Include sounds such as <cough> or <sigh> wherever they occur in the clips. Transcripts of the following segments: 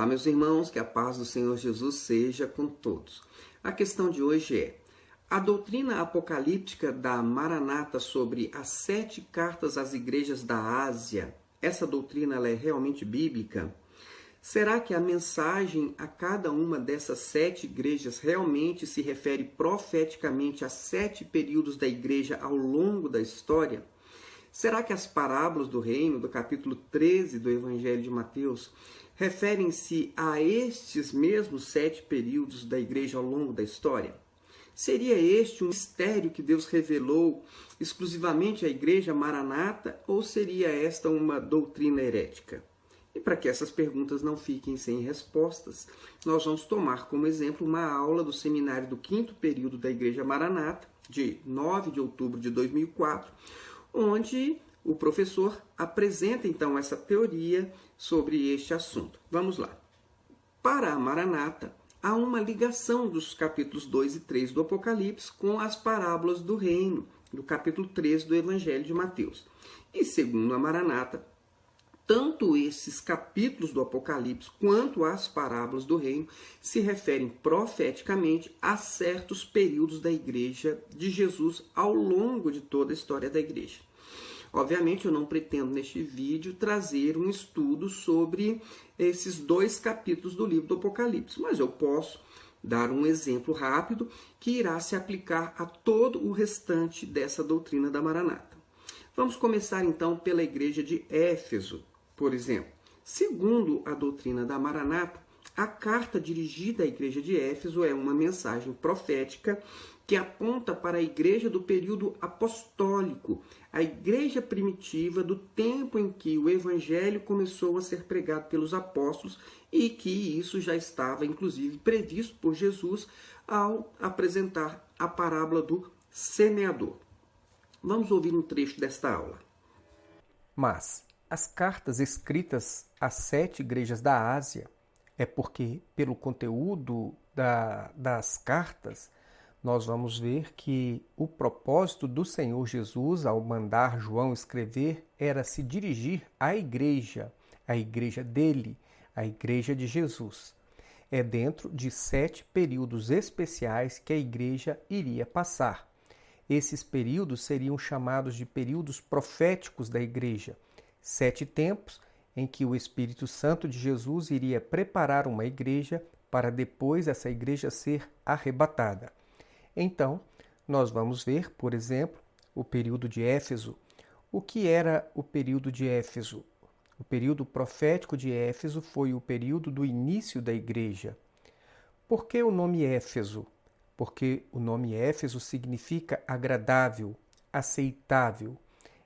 Olá, meus irmãos, que a paz do Senhor Jesus seja com todos. A questão de hoje é: a doutrina apocalíptica da Maranata sobre as sete cartas às igrejas da Ásia, essa doutrina é realmente bíblica? Será que a mensagem a cada uma dessas sete igrejas realmente se refere profeticamente a sete períodos da igreja ao longo da história? Será que as parábolas do reino, do capítulo 13 do Evangelho de Mateus, referem-se a estes mesmos sete períodos da igreja ao longo da história? Seria este um mistério que Deus revelou exclusivamente à igreja maranata ou seria esta uma doutrina herética? E para que essas perguntas não fiquem sem respostas, nós vamos tomar como exemplo uma aula do seminário do quinto período da Igreja Maranata, de 9 de outubro de 2004, onde o professor apresenta então essa teoria sobre este assunto. Vamos lá. Para a Maranata, há uma ligação dos capítulos 2 e 3 do Apocalipse com as parábolas do reino, do capítulo 3 do Evangelho de Mateus. E segundo a Maranata, tanto esses capítulos do Apocalipse quanto as parábolas do reino se referem profeticamente a certos períodos da igreja de Jesus ao longo de toda a história da igreja. Obviamente, eu não pretendo neste vídeo trazer um estudo sobre esses dois capítulos do livro do Apocalipse, mas eu posso dar um exemplo rápido que irá se aplicar a todo o restante dessa doutrina da Maranata. Vamos começar então pela igreja de Éfeso, por exemplo, segundo a doutrina da Maranata, a carta dirigida à igreja de Éfeso é uma mensagem profética que aponta para a igreja do período apostólico, a igreja primitiva do tempo em que o evangelho começou a ser pregado pelos apóstolos e que isso já estava inclusive previsto por Jesus ao apresentar a parábola do semeador. Vamos ouvir um trecho desta aula. Mas as cartas escritas às sete igrejas da Ásia é porque, pelo conteúdo da, das cartas, nós vamos ver que o propósito do Senhor Jesus ao mandar João escrever era se dirigir à igreja, à igreja dele, à igreja de Jesus. É dentro de sete períodos especiais que a igreja iria passar. Esses períodos seriam chamados de períodos proféticos da igreja sete tempos em que o Espírito Santo de Jesus iria preparar uma igreja para depois essa igreja ser arrebatada. Então, nós vamos ver, por exemplo, o período de Éfeso. O que era o período de Éfeso? O período profético de Éfeso foi o período do início da igreja. Por que o nome Éfeso? Porque o nome Éfeso significa agradável, aceitável.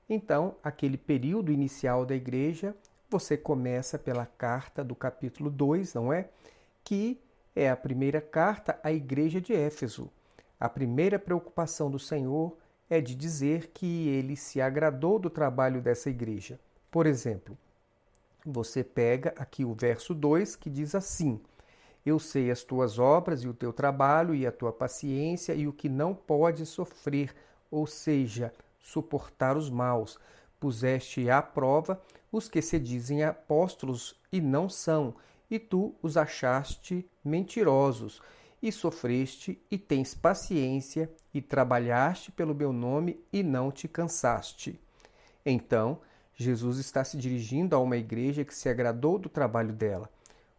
Então, aquele período inicial da igreja, você começa pela carta do capítulo 2, não é? Que é a primeira carta à igreja de Éfeso. A primeira preocupação do Senhor é de dizer que ele se agradou do trabalho dessa igreja. Por exemplo, você pega aqui o verso 2 que diz assim: Eu sei as tuas obras e o teu trabalho e a tua paciência e o que não pode sofrer, ou seja, suportar os maus. Puseste à prova os que se dizem apóstolos e não são, e tu os achaste mentirosos, e sofreste e tens paciência, e trabalhaste pelo meu nome e não te cansaste. Então, Jesus está se dirigindo a uma igreja que se agradou do trabalho dela.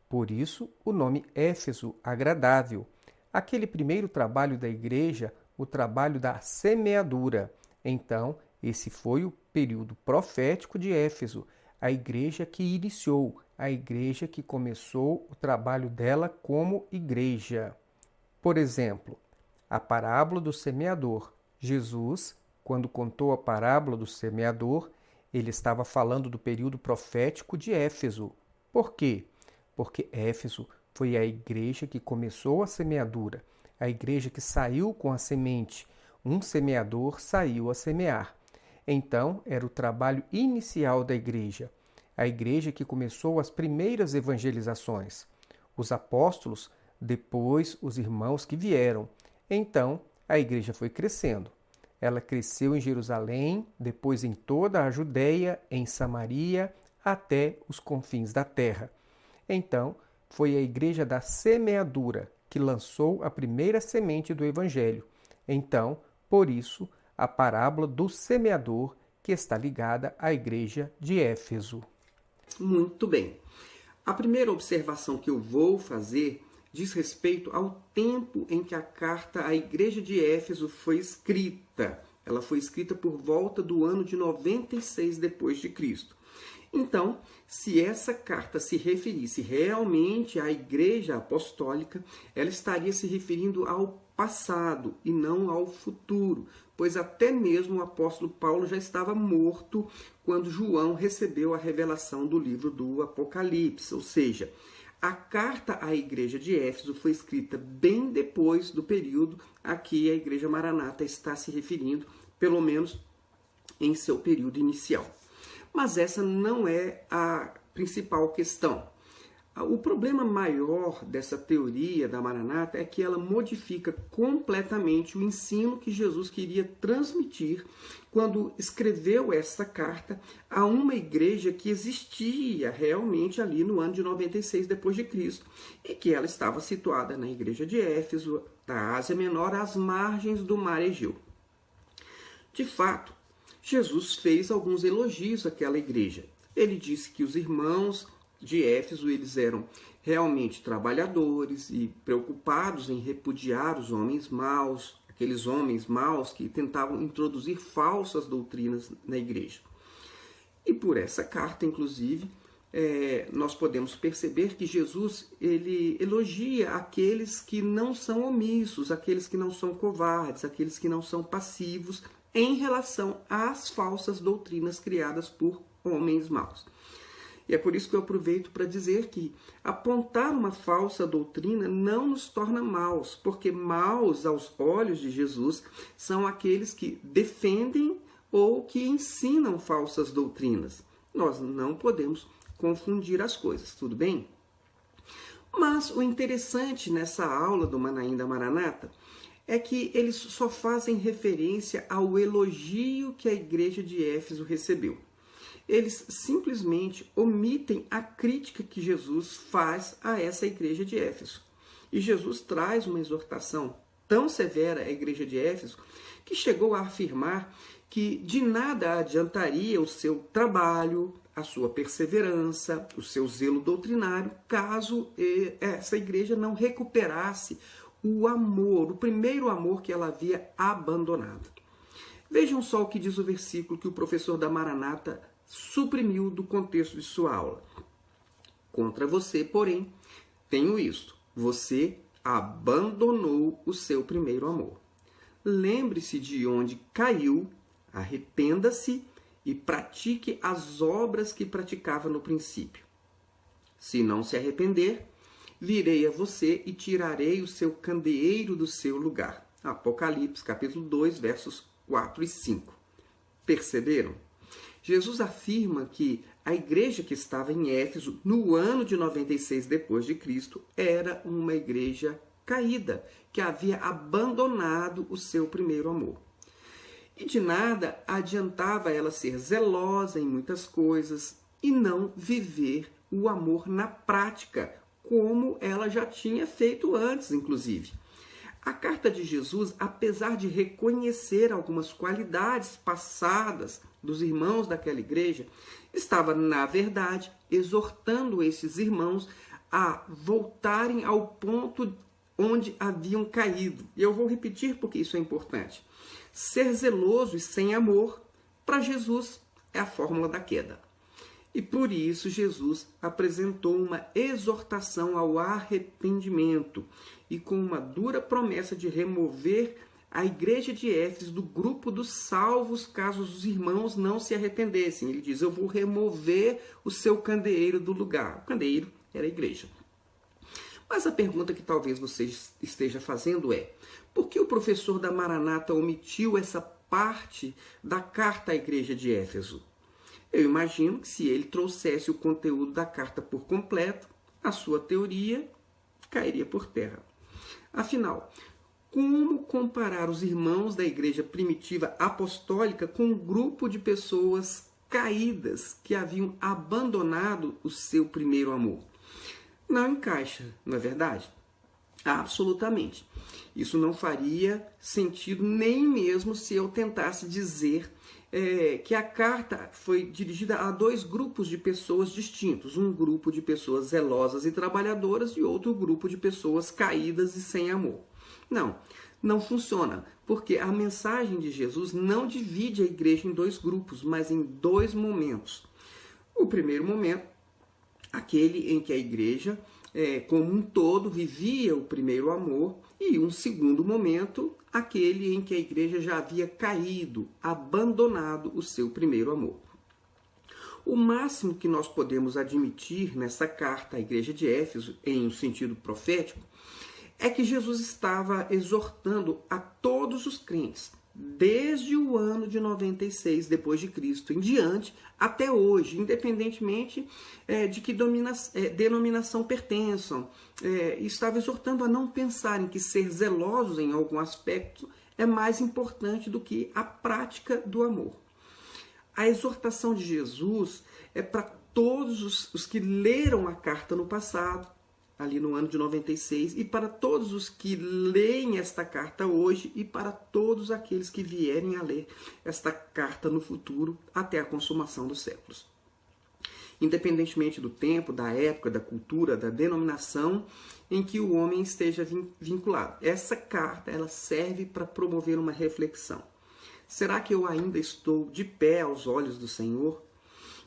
Por isso, o nome Éfeso, agradável. Aquele primeiro trabalho da igreja, o trabalho da semeadura. Então, esse foi o período profético de Éfeso, a igreja que iniciou, a igreja que começou o trabalho dela como igreja. Por exemplo, a parábola do semeador. Jesus, quando contou a parábola do semeador, ele estava falando do período profético de Éfeso. Por quê? Porque Éfeso foi a igreja que começou a semeadura, a igreja que saiu com a semente, um semeador saiu a semear. Então, era o trabalho inicial da igreja, a igreja que começou as primeiras evangelizações. Os apóstolos, depois os irmãos que vieram. Então, a igreja foi crescendo. Ela cresceu em Jerusalém, depois em toda a Judéia, em Samaria, até os confins da terra. Então, foi a igreja da semeadura que lançou a primeira semente do evangelho. Então, por isso, a parábola do semeador que está ligada à igreja de Éfeso. Muito bem. A primeira observação que eu vou fazer diz respeito ao tempo em que a carta à igreja de Éfeso foi escrita. Ela foi escrita por volta do ano de 96 depois de Cristo. Então, se essa carta se referisse realmente à igreja apostólica, ela estaria se referindo ao passado e não ao futuro, pois até mesmo o apóstolo Paulo já estava morto quando João recebeu a revelação do livro do Apocalipse, ou seja, a carta à igreja de Éfeso foi escrita bem depois do período a que a igreja maranata está se referindo, pelo menos em seu período inicial. Mas essa não é a principal questão. O problema maior dessa teoria da Maranata é que ela modifica completamente o ensino que Jesus queria transmitir quando escreveu essa carta a uma igreja que existia realmente ali no ano de 96 depois de Cristo e que ela estava situada na igreja de Éfeso, da Ásia Menor, às margens do Mar Egeu. De fato, Jesus fez alguns elogios àquela igreja. Ele disse que os irmãos de Éfeso, eles eram realmente trabalhadores e preocupados em repudiar os homens maus, aqueles homens maus que tentavam introduzir falsas doutrinas na igreja. E por essa carta, inclusive, é, nós podemos perceber que Jesus ele elogia aqueles que não são omissos, aqueles que não são covardes, aqueles que não são passivos em relação às falsas doutrinas criadas por homens maus. E é por isso que eu aproveito para dizer que apontar uma falsa doutrina não nos torna maus, porque maus aos olhos de Jesus são aqueles que defendem ou que ensinam falsas doutrinas. Nós não podemos confundir as coisas, tudo bem? Mas o interessante nessa aula do Manaim da Maranata é que eles só fazem referência ao elogio que a igreja de Éfeso recebeu eles simplesmente omitem a crítica que Jesus faz a essa igreja de Éfeso. E Jesus traz uma exortação tão severa à igreja de Éfeso que chegou a afirmar que de nada adiantaria o seu trabalho, a sua perseverança, o seu zelo doutrinário, caso essa igreja não recuperasse o amor, o primeiro amor que ela havia abandonado. Vejam só o que diz o versículo que o professor da Maranata suprimiu do contexto de sua aula. Contra você, porém, tenho isto: você abandonou o seu primeiro amor. Lembre-se de onde caiu, arrependa-se e pratique as obras que praticava no princípio. Se não se arrepender, virei a você e tirarei o seu candeeiro do seu lugar. Apocalipse, capítulo 2, versos 4 e 5. Perceberam? Jesus afirma que a igreja que estava em Éfeso no ano de 96 depois de Cristo era uma igreja caída, que havia abandonado o seu primeiro amor. E de nada adiantava ela ser zelosa em muitas coisas e não viver o amor na prática, como ela já tinha feito antes, inclusive. A carta de Jesus, apesar de reconhecer algumas qualidades passadas dos irmãos daquela igreja, estava, na verdade, exortando esses irmãos a voltarem ao ponto onde haviam caído. E eu vou repetir porque isso é importante. Ser zeloso e sem amor, para Jesus, é a fórmula da queda. E por isso Jesus apresentou uma exortação ao arrependimento e com uma dura promessa de remover a igreja de Éfeso do grupo dos salvos, caso os irmãos não se arrependessem. Ele diz: Eu vou remover o seu candeeiro do lugar. O candeeiro era a igreja. Mas a pergunta que talvez você esteja fazendo é: por que o professor da Maranata omitiu essa parte da carta à igreja de Éfeso? Eu imagino que se ele trouxesse o conteúdo da carta por completo, a sua teoria cairia por terra. Afinal, como comparar os irmãos da igreja primitiva apostólica com um grupo de pessoas caídas que haviam abandonado o seu primeiro amor. não encaixa, não é verdade? Absolutamente. Isso não faria sentido nem mesmo se eu tentasse dizer é, que a carta foi dirigida a dois grupos de pessoas distintos: um grupo de pessoas zelosas e trabalhadoras e outro grupo de pessoas caídas e sem amor. Não, não funciona, porque a mensagem de Jesus não divide a igreja em dois grupos, mas em dois momentos. O primeiro momento, aquele em que a igreja é, como um todo vivia o primeiro amor, e um segundo momento, aquele em que a igreja já havia caído, abandonado o seu primeiro amor. O máximo que nós podemos admitir nessa carta à igreja de Éfeso, em um sentido profético, é que Jesus estava exortando a todos os crentes desde o ano de 96 depois de Cristo em diante até hoje, independentemente é, de que domina, é, denominação pertençam. É, estava exortando a não pensarem que ser zelosos em algum aspecto é mais importante do que a prática do amor. A exortação de Jesus é para todos os, os que leram a carta no passado, ali no ano de 96, e para todos os que leem esta carta hoje e para todos aqueles que vierem a ler esta carta no futuro até a consumação dos séculos. Independentemente do tempo, da época, da cultura, da denominação em que o homem esteja vinculado. Essa carta ela serve para promover uma reflexão. Será que eu ainda estou de pé aos olhos do Senhor?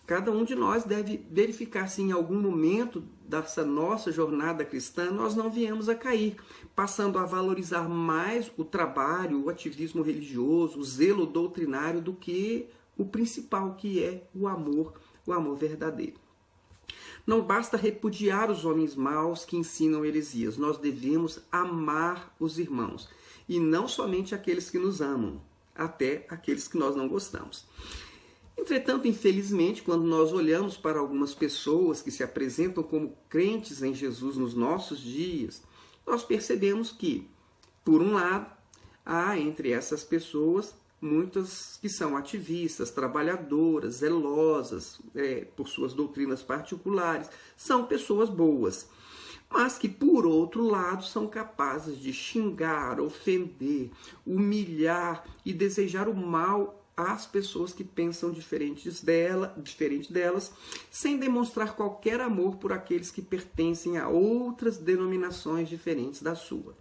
Cada um de nós deve verificar se em algum momento dessa nossa jornada cristã nós não viemos a cair, passando a valorizar mais o trabalho, o ativismo religioso, o zelo doutrinário do que o principal, que é o amor, o amor verdadeiro. Não basta repudiar os homens maus que ensinam heresias, nós devemos amar os irmãos, e não somente aqueles que nos amam, até aqueles que nós não gostamos. Entretanto, infelizmente, quando nós olhamos para algumas pessoas que se apresentam como crentes em Jesus nos nossos dias, nós percebemos que, por um lado, há entre essas pessoas muitas que são ativistas, trabalhadoras, zelosas é, por suas doutrinas particulares, são pessoas boas, mas que, por outro lado, são capazes de xingar, ofender, humilhar e desejar o mal às pessoas que pensam diferentes dela, diferente delas, sem demonstrar qualquer amor por aqueles que pertencem a outras denominações diferentes da sua.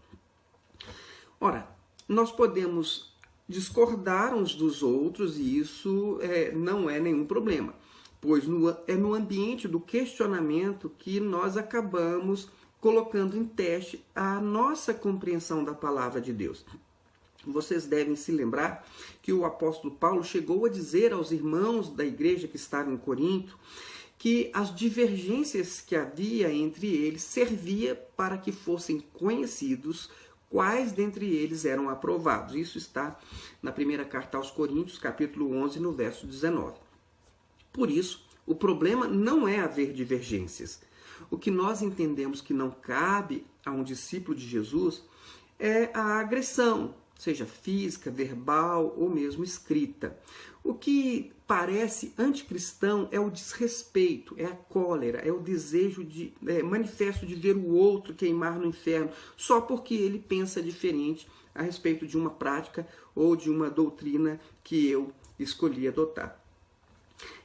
Ora, nós podemos discordar uns dos outros e isso é, não é nenhum problema, pois no, é no ambiente do questionamento que nós acabamos colocando em teste a nossa compreensão da palavra de Deus. Vocês devem se lembrar que o apóstolo Paulo chegou a dizer aos irmãos da igreja que estavam em Corinto que as divergências que havia entre eles servia para que fossem conhecidos quais dentre eles eram aprovados. Isso está na primeira carta aos Coríntios, capítulo 11, no verso 19. Por isso, o problema não é haver divergências. O que nós entendemos que não cabe a um discípulo de Jesus é a agressão, seja física, verbal ou mesmo escrita. O que parece anticristão é o desrespeito, é a cólera, é o desejo de é, manifesto de ver o outro queimar no inferno só porque ele pensa diferente a respeito de uma prática ou de uma doutrina que eu escolhi adotar.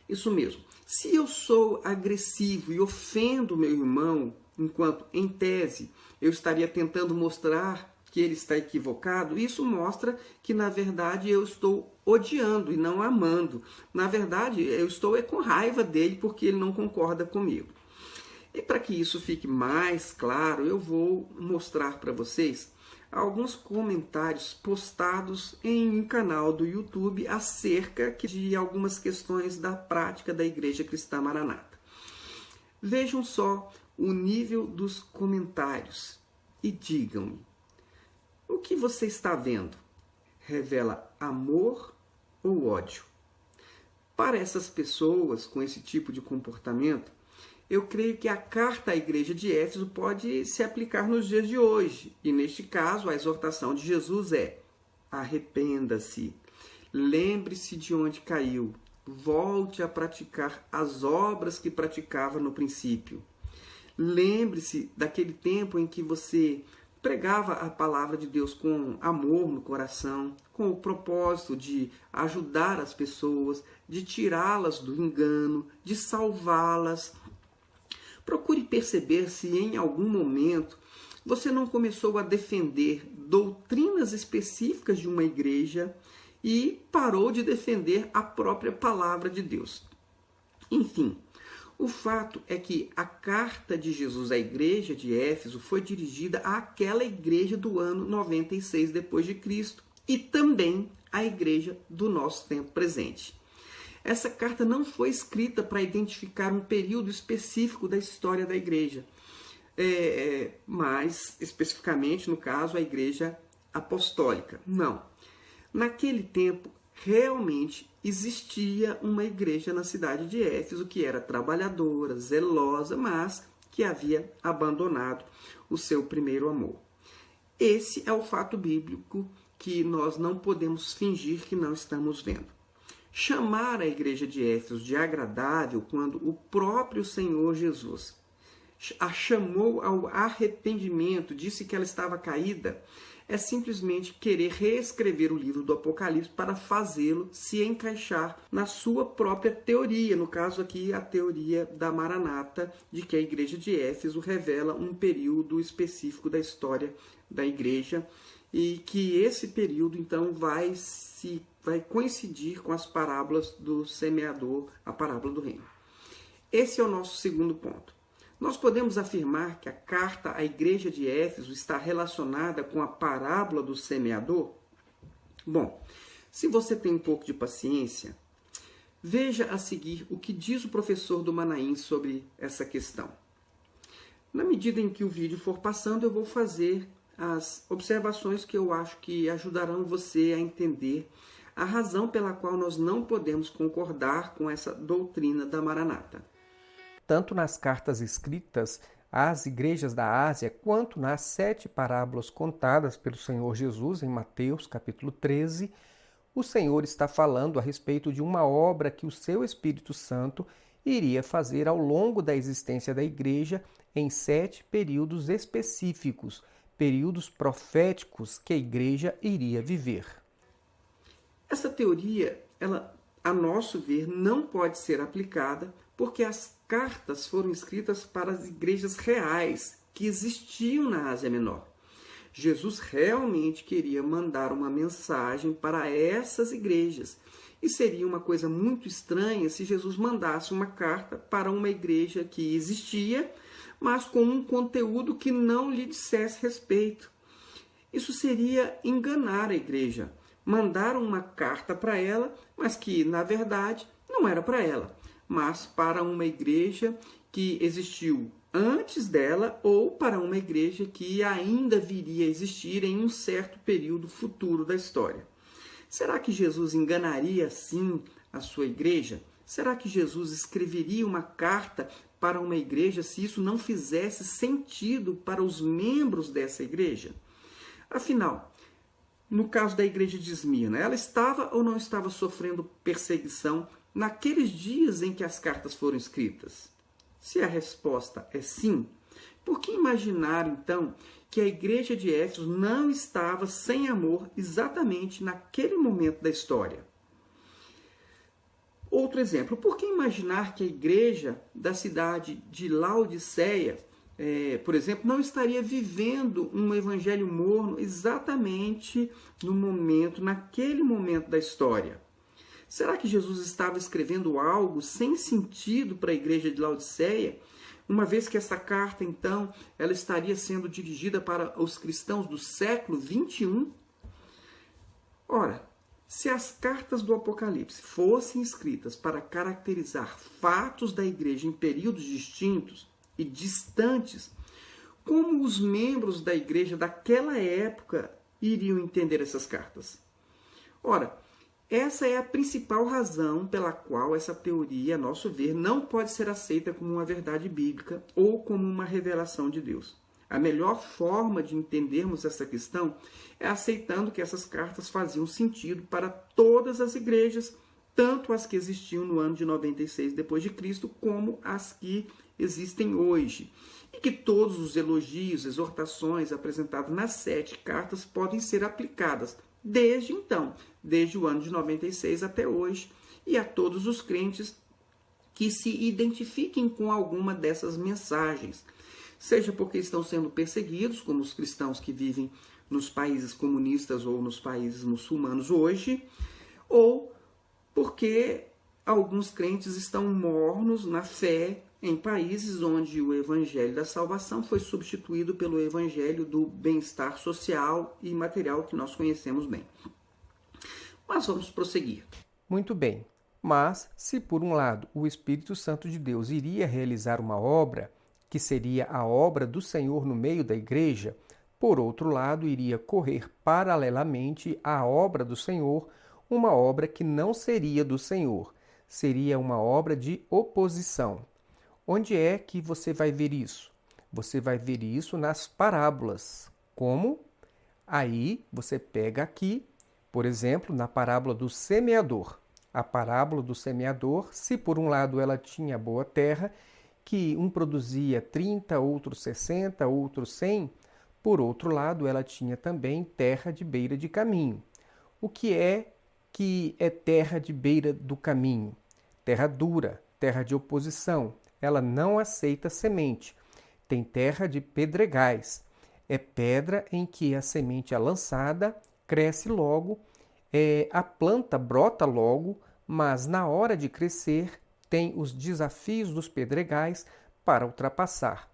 Isso mesmo. Se eu sou agressivo e ofendo meu irmão, enquanto em tese eu estaria tentando mostrar que ele está equivocado, isso mostra que na verdade eu estou odiando e não amando. Na verdade, eu estou é com raiva dele porque ele não concorda comigo. E para que isso fique mais claro, eu vou mostrar para vocês alguns comentários postados em um canal do YouTube acerca de algumas questões da prática da Igreja Cristã Maranata. Vejam só o nível dos comentários e digam-me o que você está vendo? Revela amor ou ódio? Para essas pessoas com esse tipo de comportamento, eu creio que a carta à igreja de Éfeso pode se aplicar nos dias de hoje. E neste caso, a exortação de Jesus é: arrependa-se, lembre-se de onde caiu, volte a praticar as obras que praticava no princípio. Lembre-se daquele tempo em que você pregava a palavra de Deus com amor no coração, com o propósito de ajudar as pessoas, de tirá-las do engano, de salvá-las. Procure perceber se em algum momento você não começou a defender doutrinas específicas de uma igreja e parou de defender a própria palavra de Deus. Enfim, o fato é que a carta de Jesus à igreja de Éfeso foi dirigida àquela igreja do ano 96 depois de Cristo e também à igreja do nosso tempo presente. Essa carta não foi escrita para identificar um período específico da história da igreja, é, mas especificamente no caso a igreja apostólica. Não. Naquele tempo, realmente existia uma igreja na cidade de Éfeso que era trabalhadora, zelosa, mas que havia abandonado o seu primeiro amor. Esse é o fato bíblico que nós não podemos fingir que não estamos vendo. Chamar a igreja de Éfeso de agradável quando o próprio Senhor Jesus a chamou ao arrependimento, disse que ela estava caída, é simplesmente querer reescrever o livro do Apocalipse para fazê-lo se encaixar na sua própria teoria, no caso aqui a teoria da Maranata, de que a igreja de Éfeso revela um período específico da história da igreja e que esse período então vai se vai coincidir com as parábolas do semeador, a parábola do reino. Esse é o nosso segundo ponto. Nós podemos afirmar que a carta à igreja de Éfeso está relacionada com a parábola do semeador? Bom, se você tem um pouco de paciência, veja a seguir o que diz o professor do Manaim sobre essa questão. Na medida em que o vídeo for passando, eu vou fazer as observações que eu acho que ajudarão você a entender a razão pela qual nós não podemos concordar com essa doutrina da Maranata tanto nas cartas escritas às igrejas da Ásia, quanto nas sete parábolas contadas pelo Senhor Jesus em Mateus capítulo 13, o Senhor está falando a respeito de uma obra que o seu Espírito Santo iria fazer ao longo da existência da igreja em sete períodos específicos, períodos proféticos que a igreja iria viver. Essa teoria, ela, a nosso ver, não pode ser aplicada porque as cartas foram escritas para as igrejas reais que existiam na Ásia Menor. Jesus realmente queria mandar uma mensagem para essas igrejas. E seria uma coisa muito estranha se Jesus mandasse uma carta para uma igreja que existia, mas com um conteúdo que não lhe dissesse respeito. Isso seria enganar a igreja. Mandar uma carta para ela, mas que, na verdade, não era para ela mas para uma igreja que existiu antes dela ou para uma igreja que ainda viria a existir em um certo período futuro da história. Será que Jesus enganaria assim a sua igreja? Será que Jesus escreveria uma carta para uma igreja se isso não fizesse sentido para os membros dessa igreja? Afinal, no caso da igreja de Esmirna, ela estava ou não estava sofrendo perseguição naqueles dias em que as cartas foram escritas? Se a resposta é sim, por que imaginar então que a igreja de Éfeso não estava sem amor exatamente naquele momento da história? Outro exemplo, por que imaginar que a igreja da cidade de Laodiceia, é, por exemplo, não estaria vivendo um evangelho morno exatamente no momento, naquele momento da história? Será que Jesus estava escrevendo algo sem sentido para a igreja de Laodiceia? Uma vez que essa carta, então, ela estaria sendo dirigida para os cristãos do século 21? Ora, se as cartas do Apocalipse fossem escritas para caracterizar fatos da igreja em períodos distintos e distantes, como os membros da igreja daquela época iriam entender essas cartas? Ora, essa é a principal razão pela qual essa teoria, a nosso ver, não pode ser aceita como uma verdade bíblica ou como uma revelação de Deus. A melhor forma de entendermos essa questão é aceitando que essas cartas faziam sentido para todas as igrejas, tanto as que existiam no ano de 96 depois de Cristo, como as que existem hoje. E que todos os elogios, exortações apresentados nas sete cartas podem ser aplicadas desde então, desde o ano de 96 até hoje, e a todos os crentes que se identifiquem com alguma dessas mensagens, seja porque estão sendo perseguidos, como os cristãos que vivem nos países comunistas ou nos países muçulmanos hoje, ou porque alguns crentes estão mornos na fé em países onde o evangelho da salvação foi substituído pelo evangelho do bem-estar social e material que nós conhecemos bem. Mas vamos prosseguir. Muito bem. Mas, se por um lado o Espírito Santo de Deus iria realizar uma obra, que seria a obra do Senhor no meio da igreja, por outro lado, iria correr paralelamente à obra do Senhor, uma obra que não seria do Senhor, seria uma obra de oposição. Onde é que você vai ver isso? Você vai ver isso nas parábolas. Como? Aí você pega aqui, por exemplo, na parábola do semeador. A parábola do semeador, se por um lado ela tinha boa terra, que um produzia 30, outro 60, outro 100, por outro lado ela tinha também terra de beira de caminho. O que é que é terra de beira do caminho? Terra dura, terra de oposição, ela não aceita semente. Tem terra de pedregais. É pedra em que a semente é lançada, cresce logo, é, a planta brota logo, mas na hora de crescer tem os desafios dos pedregais para ultrapassar.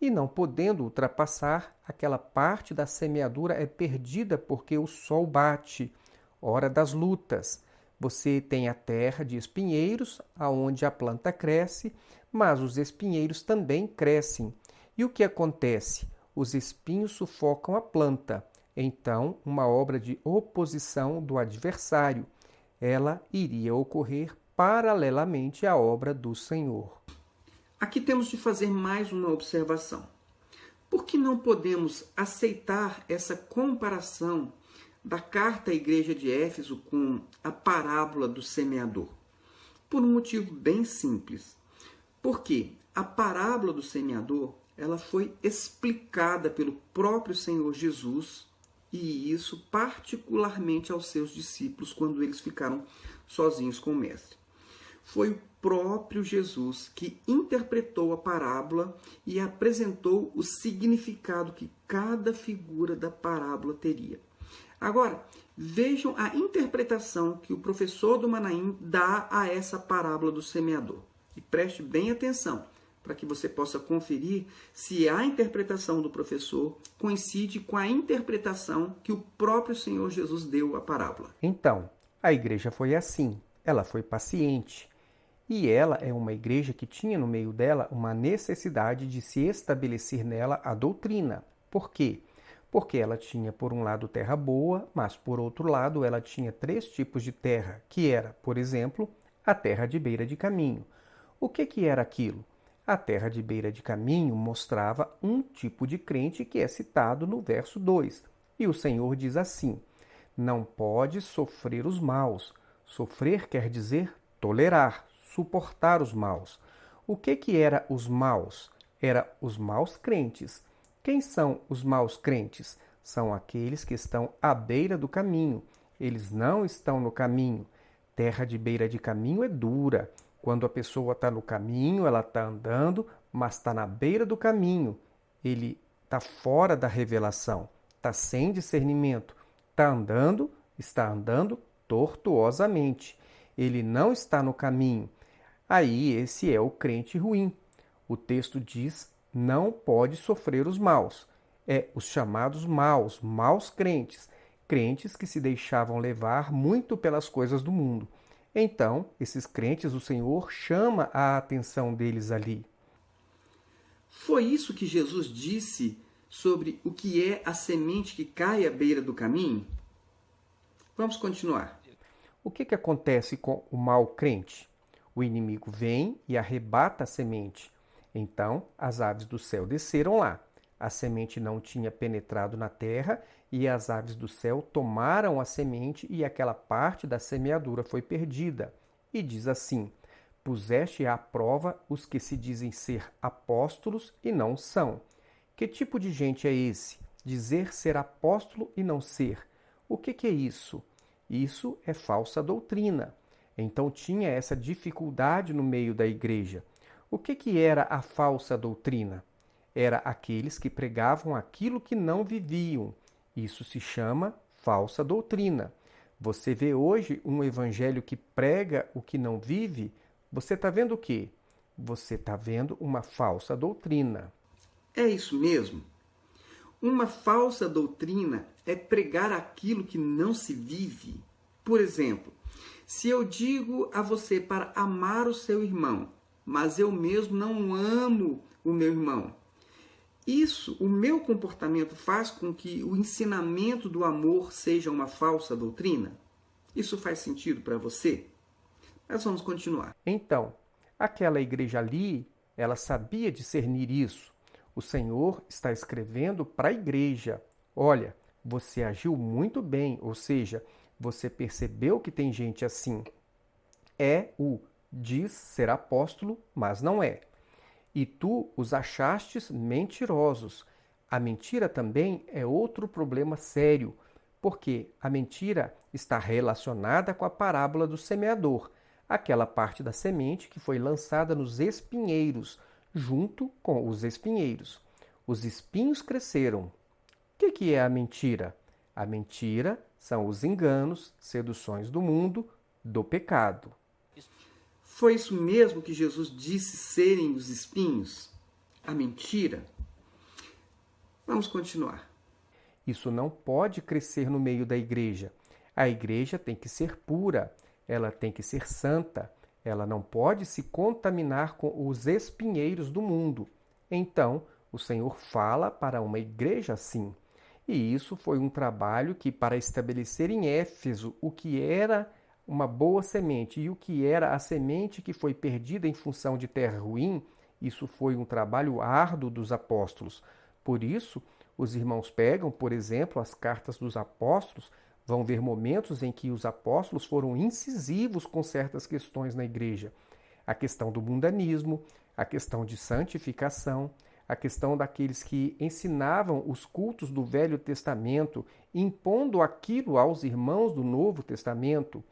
E não podendo ultrapassar, aquela parte da semeadura é perdida porque o sol bate, hora das lutas. Você tem a terra de espinheiros, aonde a planta cresce, mas os espinheiros também crescem. E o que acontece? Os espinhos sufocam a planta. Então, uma obra de oposição do adversário. Ela iria ocorrer paralelamente à obra do Senhor. Aqui temos de fazer mais uma observação. Por que não podemos aceitar essa comparação da carta à igreja de Éfeso com a parábola do semeador? Por um motivo bem simples. Porque a parábola do semeador, ela foi explicada pelo próprio Senhor Jesus e isso particularmente aos seus discípulos quando eles ficaram sozinhos com o mestre. Foi o próprio Jesus que interpretou a parábola e apresentou o significado que cada figura da parábola teria. Agora, vejam a interpretação que o professor do Manaim dá a essa parábola do semeador. E preste bem atenção para que você possa conferir se a interpretação do professor coincide com a interpretação que o próprio Senhor Jesus deu à parábola. Então, a igreja foi assim. Ela foi paciente. E ela é uma igreja que tinha no meio dela uma necessidade de se estabelecer nela a doutrina. Por quê? Porque ela tinha, por um lado, terra boa, mas, por outro lado, ela tinha três tipos de terra, que era, por exemplo, a terra de beira de caminho, o que, que era aquilo? A terra de beira de caminho mostrava um tipo de crente que é citado no verso 2. E o Senhor diz assim: Não pode sofrer os maus. Sofrer quer dizer tolerar, suportar os maus. O que que era os maus? Era os maus crentes. Quem são os maus crentes? São aqueles que estão à beira do caminho. Eles não estão no caminho. Terra de beira de caminho é dura. Quando a pessoa está no caminho, ela está andando, mas está na beira do caminho. Ele está fora da revelação, está sem discernimento, está andando, está andando tortuosamente. Ele não está no caminho. Aí esse é o crente ruim. O texto diz: não pode sofrer os maus. É os chamados maus, maus crentes, crentes que se deixavam levar muito pelas coisas do mundo. Então, esses crentes, o Senhor chama a atenção deles ali. Foi isso que Jesus disse sobre o que é a semente que cai à beira do caminho? Vamos continuar. O que, que acontece com o mau crente? O inimigo vem e arrebata a semente. Então, as aves do céu desceram lá. A semente não tinha penetrado na terra e as aves do céu tomaram a semente e aquela parte da semeadura foi perdida. E diz assim: Puseste à prova os que se dizem ser apóstolos e não são. Que tipo de gente é esse? Dizer ser apóstolo e não ser. O que, que é isso? Isso é falsa doutrina. Então tinha essa dificuldade no meio da igreja. O que, que era a falsa doutrina? Era aqueles que pregavam aquilo que não viviam. Isso se chama falsa doutrina. Você vê hoje um evangelho que prega o que não vive, você está vendo o quê? Você está vendo uma falsa doutrina. É isso mesmo. Uma falsa doutrina é pregar aquilo que não se vive. Por exemplo, se eu digo a você para amar o seu irmão, mas eu mesmo não amo o meu irmão, isso, o meu comportamento faz com que o ensinamento do amor seja uma falsa doutrina? Isso faz sentido para você? Mas vamos continuar. Então, aquela igreja ali, ela sabia discernir isso. O Senhor está escrevendo para a igreja: olha, você agiu muito bem, ou seja, você percebeu que tem gente assim. É o diz ser apóstolo, mas não é. E tu os achastes mentirosos. A mentira também é outro problema sério, porque a mentira está relacionada com a parábola do semeador, aquela parte da semente que foi lançada nos espinheiros, junto com os espinheiros. Os espinhos cresceram. O que, que é a mentira? A mentira são os enganos, seduções do mundo, do pecado. Foi isso mesmo que Jesus disse serem os espinhos? A mentira? Vamos continuar. Isso não pode crescer no meio da igreja. A igreja tem que ser pura, ela tem que ser santa, ela não pode se contaminar com os espinheiros do mundo. Então, o Senhor fala para uma igreja assim. E isso foi um trabalho que, para estabelecer em Éfeso o que era uma boa semente e o que era a semente que foi perdida em função de terra ruim, isso foi um trabalho árduo dos apóstolos. Por isso, os irmãos pegam, por exemplo, as cartas dos apóstolos, vão ver momentos em que os apóstolos foram incisivos com certas questões na igreja. A questão do mundanismo, a questão de santificação, a questão daqueles que ensinavam os cultos do Velho Testamento, impondo aquilo aos irmãos do Novo Testamento,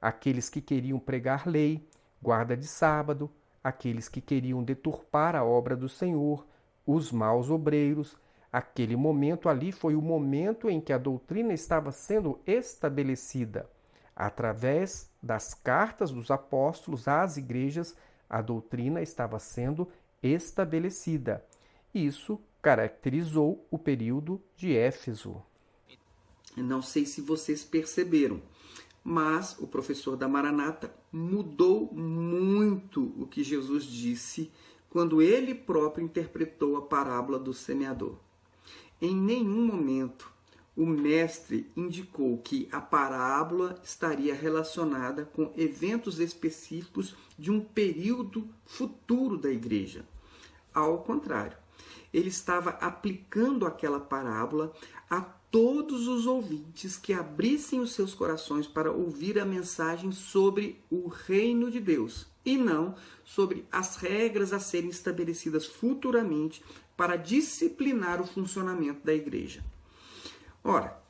aqueles que queriam pregar lei, guarda de sábado, aqueles que queriam deturpar a obra do Senhor, os maus obreiros. Aquele momento ali foi o momento em que a doutrina estava sendo estabelecida. Através das cartas dos apóstolos às igrejas, a doutrina estava sendo estabelecida. Isso caracterizou o período de Éfeso. Não sei se vocês perceberam, mas o professor da Maranata mudou muito o que Jesus disse quando ele próprio interpretou a parábola do semeador. Em nenhum momento o mestre indicou que a parábola estaria relacionada com eventos específicos de um período futuro da igreja. Ao contrário, ele estava aplicando aquela parábola a todos os ouvintes que abrissem os seus corações para ouvir a mensagem sobre o reino de Deus e não sobre as regras a serem estabelecidas futuramente para disciplinar o funcionamento da igreja. Ora,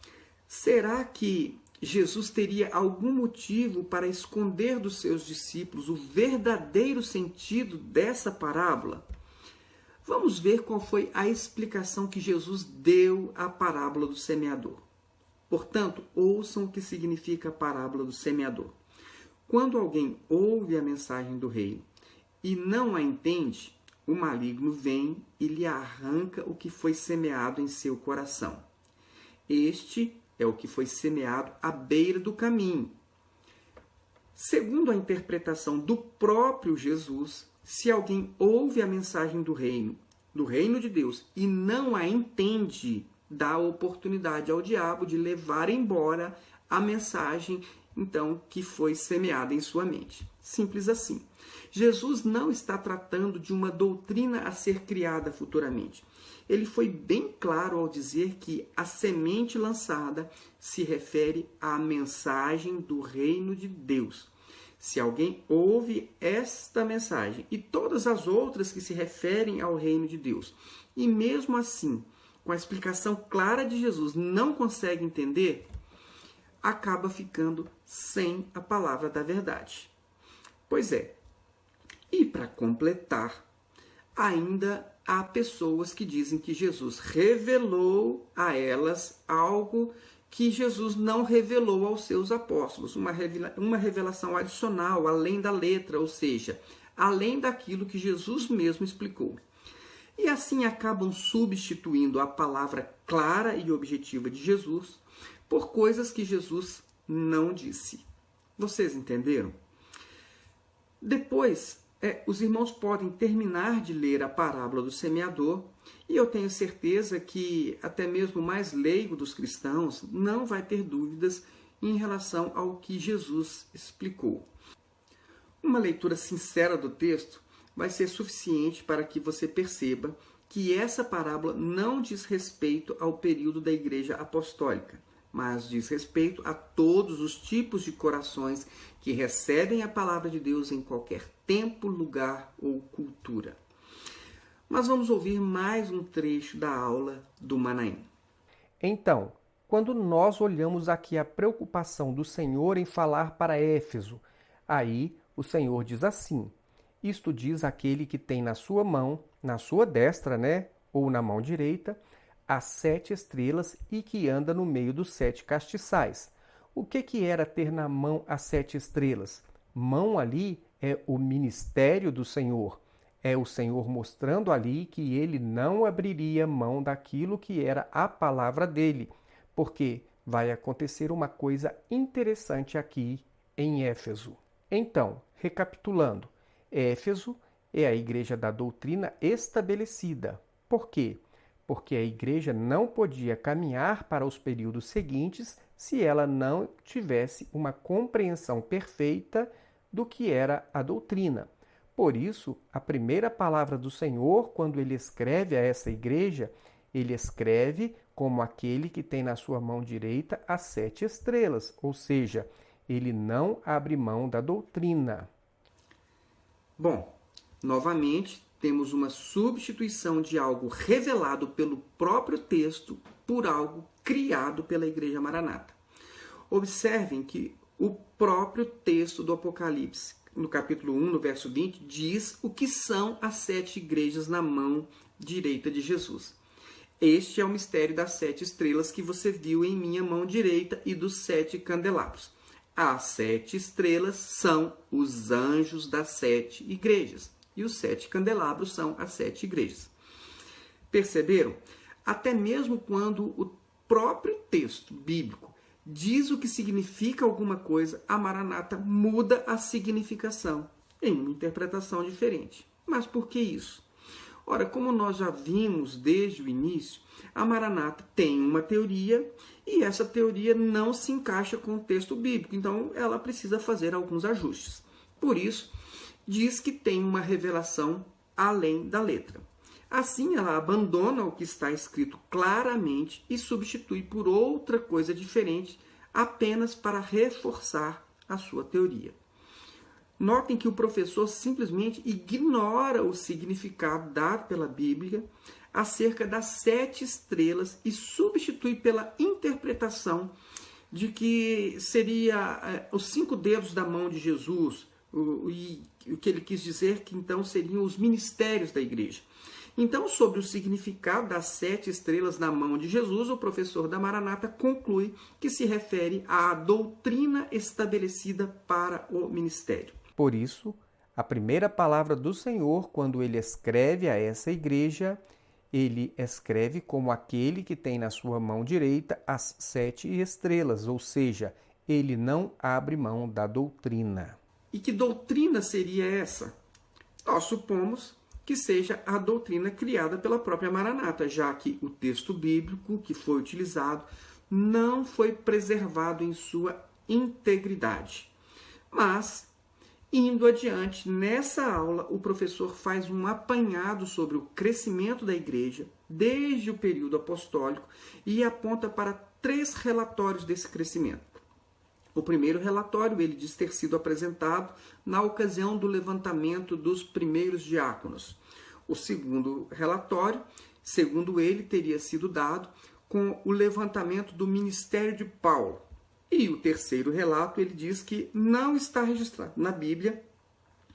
será que Jesus teria algum motivo para esconder dos seus discípulos o verdadeiro sentido dessa parábola? Vamos ver qual foi a explicação que Jesus deu à parábola do semeador. Portanto, ouçam o que significa a parábola do semeador. Quando alguém ouve a mensagem do reino e não a entende, o maligno vem e lhe arranca o que foi semeado em seu coração. Este é o que foi semeado à beira do caminho. Segundo a interpretação do próprio Jesus, se alguém ouve a mensagem do reino, do reino de Deus, e não a entende, dá oportunidade ao diabo de levar embora a mensagem então que foi semeada em sua mente. Simples assim. Jesus não está tratando de uma doutrina a ser criada futuramente. Ele foi bem claro ao dizer que a semente lançada se refere à mensagem do reino de Deus. Se alguém ouve esta mensagem e todas as outras que se referem ao reino de Deus, e mesmo assim, com a explicação clara de Jesus, não consegue entender, acaba ficando sem a palavra da verdade. Pois é. E para completar, ainda há pessoas que dizem que Jesus revelou a elas algo que Jesus não revelou aos seus apóstolos, uma, revela uma revelação adicional, além da letra, ou seja, além daquilo que Jesus mesmo explicou. E assim acabam substituindo a palavra clara e objetiva de Jesus por coisas que Jesus não disse. Vocês entenderam? Depois, é, os irmãos podem terminar de ler a parábola do semeador, e eu tenho certeza que até mesmo o mais leigo dos cristãos não vai ter dúvidas em relação ao que Jesus explicou. Uma leitura sincera do texto vai ser suficiente para que você perceba que essa parábola não diz respeito ao período da Igreja Apostólica mas diz respeito a todos os tipos de corações que recebem a palavra de Deus em qualquer tempo, lugar ou cultura. Mas vamos ouvir mais um trecho da aula do Manaim. Então, quando nós olhamos aqui a preocupação do Senhor em falar para Éfeso, aí o Senhor diz assim: Isto diz aquele que tem na sua mão, na sua destra, né, ou na mão direita, as sete estrelas e que anda no meio dos sete castiçais. O que, que era ter na mão as sete estrelas? Mão ali é o ministério do Senhor. É o Senhor mostrando ali que ele não abriria mão daquilo que era a palavra dele, porque vai acontecer uma coisa interessante aqui em Éfeso. Então, recapitulando, Éfeso é a igreja da doutrina estabelecida. Por quê? porque a igreja não podia caminhar para os períodos seguintes se ela não tivesse uma compreensão perfeita do que era a doutrina. Por isso, a primeira palavra do Senhor, quando ele escreve a essa igreja, ele escreve como aquele que tem na sua mão direita as sete estrelas, ou seja, ele não abre mão da doutrina. Bom, novamente temos uma substituição de algo revelado pelo próprio texto por algo criado pela Igreja Maranata. Observem que o próprio texto do Apocalipse, no capítulo 1, no verso 20, diz o que são as sete igrejas na mão direita de Jesus. Este é o mistério das sete estrelas que você viu em minha mão direita e dos sete candelabros. As sete estrelas são os anjos das sete igrejas e os sete candelabros são as sete igrejas. Perceberam? Até mesmo quando o próprio texto bíblico diz o que significa alguma coisa, a Maranata muda a significação em uma interpretação diferente. Mas por que isso? Ora, como nós já vimos desde o início, a Maranata tem uma teoria e essa teoria não se encaixa com o texto bíblico, então ela precisa fazer alguns ajustes. Por isso, diz que tem uma revelação além da letra. Assim, ela abandona o que está escrito claramente e substitui por outra coisa diferente apenas para reforçar a sua teoria. Notem que o professor simplesmente ignora o significado dado pela Bíblia acerca das sete estrelas e substitui pela interpretação de que seria eh, os cinco dedos da mão de Jesus, e o que ele quis dizer que então seriam os ministérios da igreja. Então, sobre o significado das sete estrelas na mão de Jesus, o professor da Maranata conclui que se refere à doutrina estabelecida para o ministério. Por isso, a primeira palavra do Senhor, quando ele escreve a essa igreja, ele escreve como aquele que tem na sua mão direita as sete estrelas, ou seja, ele não abre mão da doutrina. E que doutrina seria essa? Nós supomos que seja a doutrina criada pela própria Maranata, já que o texto bíblico que foi utilizado não foi preservado em sua integridade. Mas, indo adiante, nessa aula, o professor faz um apanhado sobre o crescimento da igreja desde o período apostólico e aponta para três relatórios desse crescimento. O primeiro relatório ele diz ter sido apresentado na ocasião do levantamento dos primeiros diáconos. O segundo relatório, segundo ele, teria sido dado com o levantamento do ministério de Paulo. E o terceiro relato, ele diz que não está registrado na Bíblia,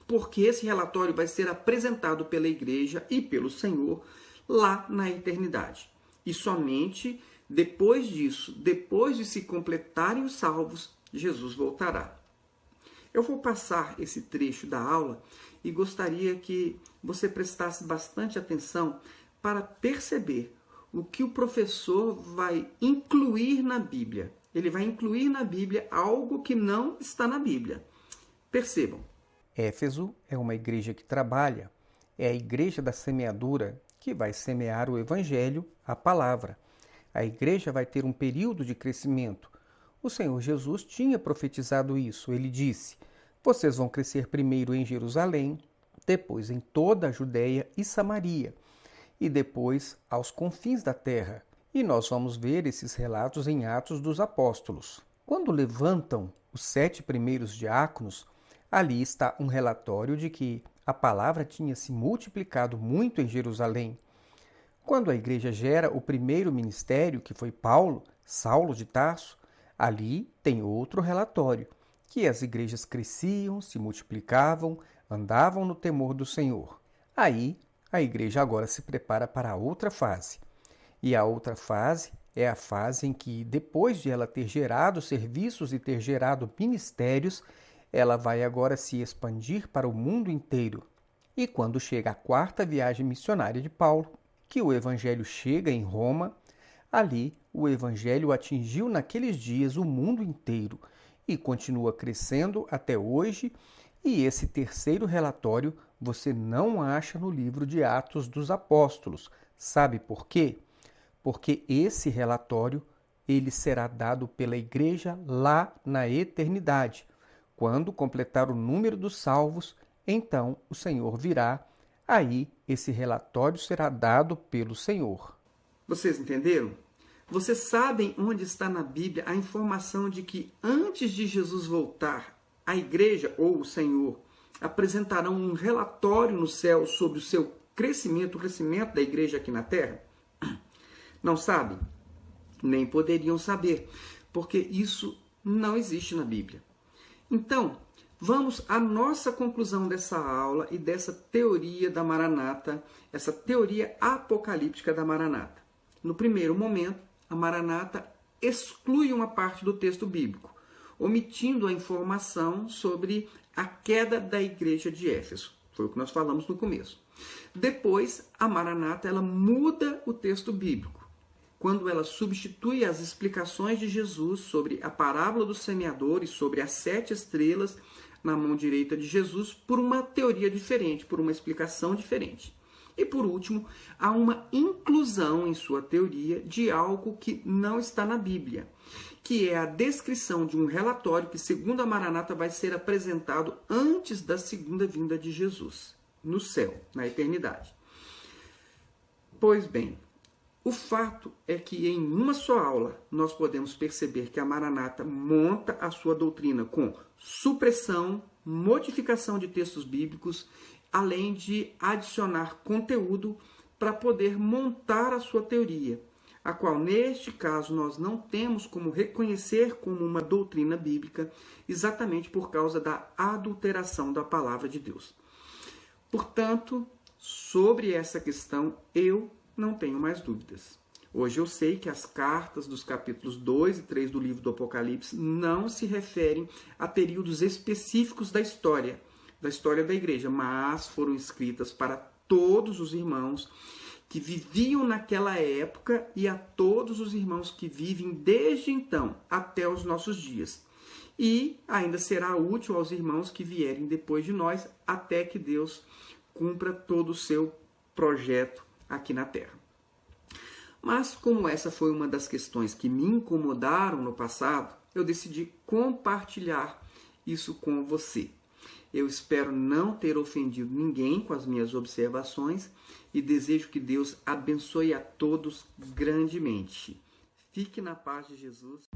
porque esse relatório vai ser apresentado pela igreja e pelo Senhor lá na eternidade. E somente depois disso, depois de se completarem os salvos, Jesus voltará. Eu vou passar esse trecho da aula e gostaria que você prestasse bastante atenção para perceber o que o professor vai incluir na Bíblia. Ele vai incluir na Bíblia algo que não está na Bíblia. Percebam. Éfeso é uma igreja que trabalha, é a igreja da semeadura que vai semear o evangelho, a palavra. A igreja vai ter um período de crescimento. O Senhor Jesus tinha profetizado isso. Ele disse: Vocês vão crescer primeiro em Jerusalém, depois em toda a Judéia e Samaria, e depois aos confins da terra. E nós vamos ver esses relatos em Atos dos Apóstolos. Quando levantam os sete primeiros diáconos, ali está um relatório de que a palavra tinha se multiplicado muito em Jerusalém. Quando a igreja gera o primeiro ministério, que foi Paulo, Saulo de Tarso, ali tem outro relatório, que as igrejas cresciam, se multiplicavam, andavam no temor do Senhor. Aí a igreja agora se prepara para outra fase. E a outra fase é a fase em que, depois de ela ter gerado serviços e ter gerado ministérios, ela vai agora se expandir para o mundo inteiro. E quando chega a quarta viagem missionária de Paulo, que o evangelho chega em Roma, ali o evangelho atingiu naqueles dias o mundo inteiro e continua crescendo até hoje. E esse terceiro relatório você não acha no livro de Atos dos Apóstolos. Sabe por quê? Porque esse relatório ele será dado pela igreja lá na eternidade. Quando completar o número dos salvos, então o Senhor virá. Aí esse relatório será dado pelo Senhor. Vocês entenderam? Vocês sabem onde está na Bíblia a informação de que antes de Jesus voltar, a igreja ou o Senhor apresentarão um relatório no céu sobre o seu crescimento, o crescimento da igreja aqui na terra? <clears throat> Não sabem? Nem poderiam saber, porque isso não existe na Bíblia. Então, vamos à nossa conclusão dessa aula e dessa teoria da Maranata, essa teoria apocalíptica da Maranata. No primeiro momento, a Maranata exclui uma parte do texto bíblico, omitindo a informação sobre a queda da igreja de Éfeso. Foi o que nós falamos no começo. Depois, a Maranata ela muda o texto bíblico, quando ela substitui as explicações de Jesus sobre a parábola do semeador e sobre as sete estrelas na mão direita de Jesus por uma teoria diferente, por uma explicação diferente. E por último, há uma inclusão em sua teoria de algo que não está na Bíblia que é a descrição de um relatório que, segundo a Maranata, vai ser apresentado antes da segunda vinda de Jesus, no céu, na eternidade. Pois bem, o fato é que em uma só aula nós podemos perceber que a Maranata monta a sua doutrina com supressão, modificação de textos bíblicos, além de adicionar conteúdo para poder montar a sua teoria a qual neste caso nós não temos como reconhecer como uma doutrina bíblica, exatamente por causa da adulteração da palavra de Deus. Portanto, sobre essa questão eu não tenho mais dúvidas. Hoje eu sei que as cartas dos capítulos 2 e 3 do livro do Apocalipse não se referem a períodos específicos da história, da história da igreja, mas foram escritas para todos os irmãos que viviam naquela época e a todos os irmãos que vivem desde então até os nossos dias. E ainda será útil aos irmãos que vierem depois de nós, até que Deus cumpra todo o seu projeto aqui na terra. Mas, como essa foi uma das questões que me incomodaram no passado, eu decidi compartilhar isso com você. Eu espero não ter ofendido ninguém com as minhas observações e desejo que Deus abençoe a todos grandemente. Fique na paz de Jesus.